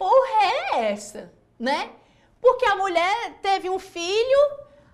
porra é essa, né? Porque a mulher teve um filho,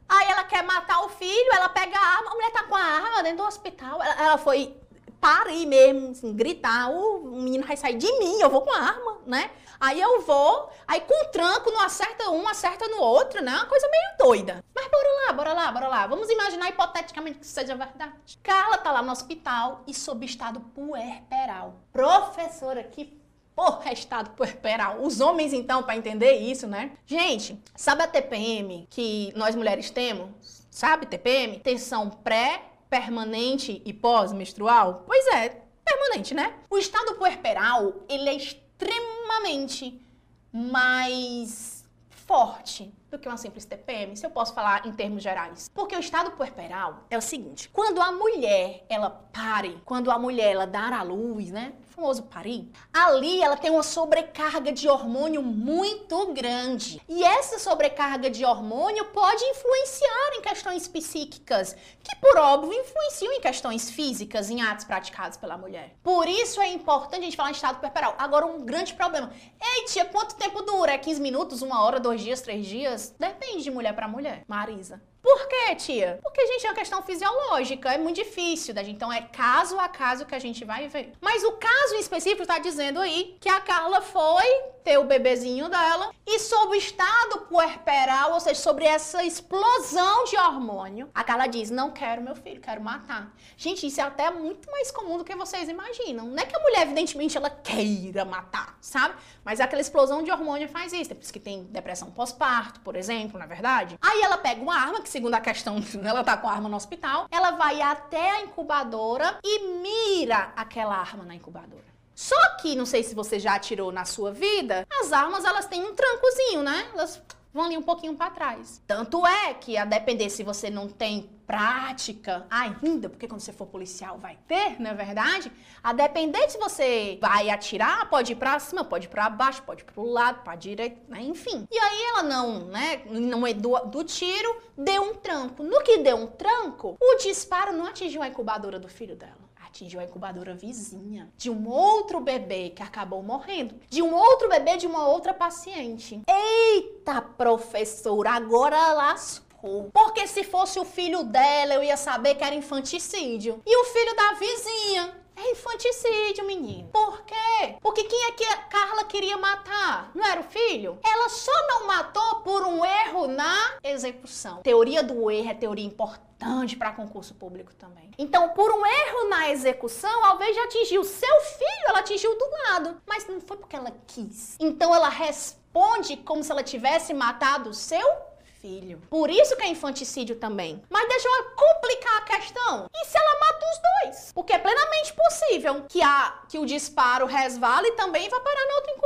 aí ela quer matar o filho, ela pega a arma, a mulher tá com a arma dentro do hospital, ela, ela foi parir mesmo, assim, gritar, o, o menino vai sair de mim, eu vou com a arma, né? Aí eu vou, aí com tranco, não acerta um, acerta no outro, né? Uma coisa meio doida. Mas bora lá, bora lá, bora lá. Vamos imaginar hipoteticamente que isso seja verdade. Carla tá lá no hospital e sob estado puerperal. Professora, que porra é estado puerperal? Os homens, então, para entender isso, né? Gente, sabe a TPM que nós mulheres temos? Sabe TPM? Tensão pré, permanente e pós-menstrual? Pois é, permanente, né? O estado puerperal, ele é extremamente mais forte do que uma simples TPM, se eu posso falar em termos gerais. Porque o estado puerperal é o seguinte, quando a mulher, ela pare, quando a mulher, ela dar à luz, né, famoso parir, ali ela tem uma sobrecarga de hormônio muito grande. E essa sobrecarga de hormônio pode influenciar em questões psíquicas, que por óbvio influenciam em questões físicas, em atos praticados pela mulher. Por isso é importante a gente falar em estado puerperal. Agora, um grande problema. Ei, tia, quanto tempo dura? É 15 minutos, uma hora, dois dias, três dias? Depende de mulher para mulher. Marisa. Por quê, tia? Porque, gente, é uma questão fisiológica, é muito difícil da gente. Então, é caso a caso que a gente vai ver. Mas o caso em específico está dizendo aí que a Carla foi ter o bebezinho dela e sob o estado puerperal, ou seja, sobre essa explosão de hormônio, a Carla diz: Não quero meu filho, quero matar. Gente, isso é até muito mais comum do que vocês imaginam. Não é que a mulher, evidentemente, ela queira matar, sabe? Mas aquela explosão de hormônio faz isso. É por isso que tem depressão pós-parto, por exemplo, na é verdade. Aí ela pega uma arma que segundo a questão, ela tá com a arma no hospital, ela vai até a incubadora e mira aquela arma na incubadora. Só que, não sei se você já atirou na sua vida, as armas elas têm um trancozinho, né? Elas vão ali um pouquinho para trás. Tanto é que, a depender se você não tem prática ainda, porque quando você for policial vai ter, não é verdade? A depender se você vai atirar, pode ir para cima, pode ir para baixo, pode ir para o lado, para a direita, né? enfim. E aí ela não, né, não é do, do tiro, deu um tranco. No que deu um tranco, o disparo não atingiu a incubadora do filho dela atingiu a incubadora vizinha de um outro bebê que acabou morrendo, de um outro bebê de uma outra paciente. Eita, professora, agora lascou. Porque se fosse o filho dela, eu ia saber que era infanticídio. E o filho da vizinha é infanticídio, menino. Por quê? Porque quem é que a Carla queria matar? Não era o filho? Ela só não matou por um erro na execução. Teoria do erro é teoria importante para concurso público também. Então, por um erro na execução, ao invés de atingir o seu filho, ela atingiu do lado. Mas não foi porque ela quis. Então, ela responde como se ela tivesse matado o seu filho. Por isso que é infanticídio também. Mas deixa eu complicar a questão. E se ela mata os dois? Porque é plenamente possível que, a, que o disparo resvale e também vá parar na outra incubadora. E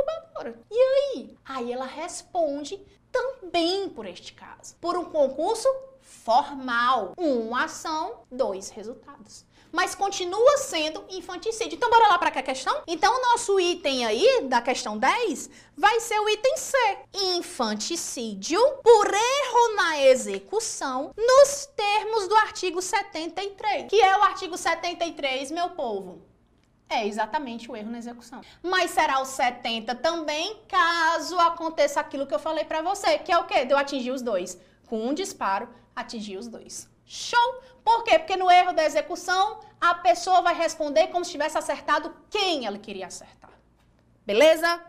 aí? Ela responde também por este caso. Por um concurso formal. Uma ação, dois resultados mas continua sendo infanticídio. Então, bora lá para a questão? Então, o nosso item aí, da questão 10, vai ser o item C. Infanticídio por erro na execução nos termos do artigo 73. Que é o artigo 73, meu povo? É exatamente o erro na execução. Mas será o 70 também, caso aconteça aquilo que eu falei para você, que é o quê? De eu atingir os dois. Com um disparo, atingir os dois. Show! Por quê? Porque no erro da execução, a pessoa vai responder como se tivesse acertado quem ela queria acertar. Beleza?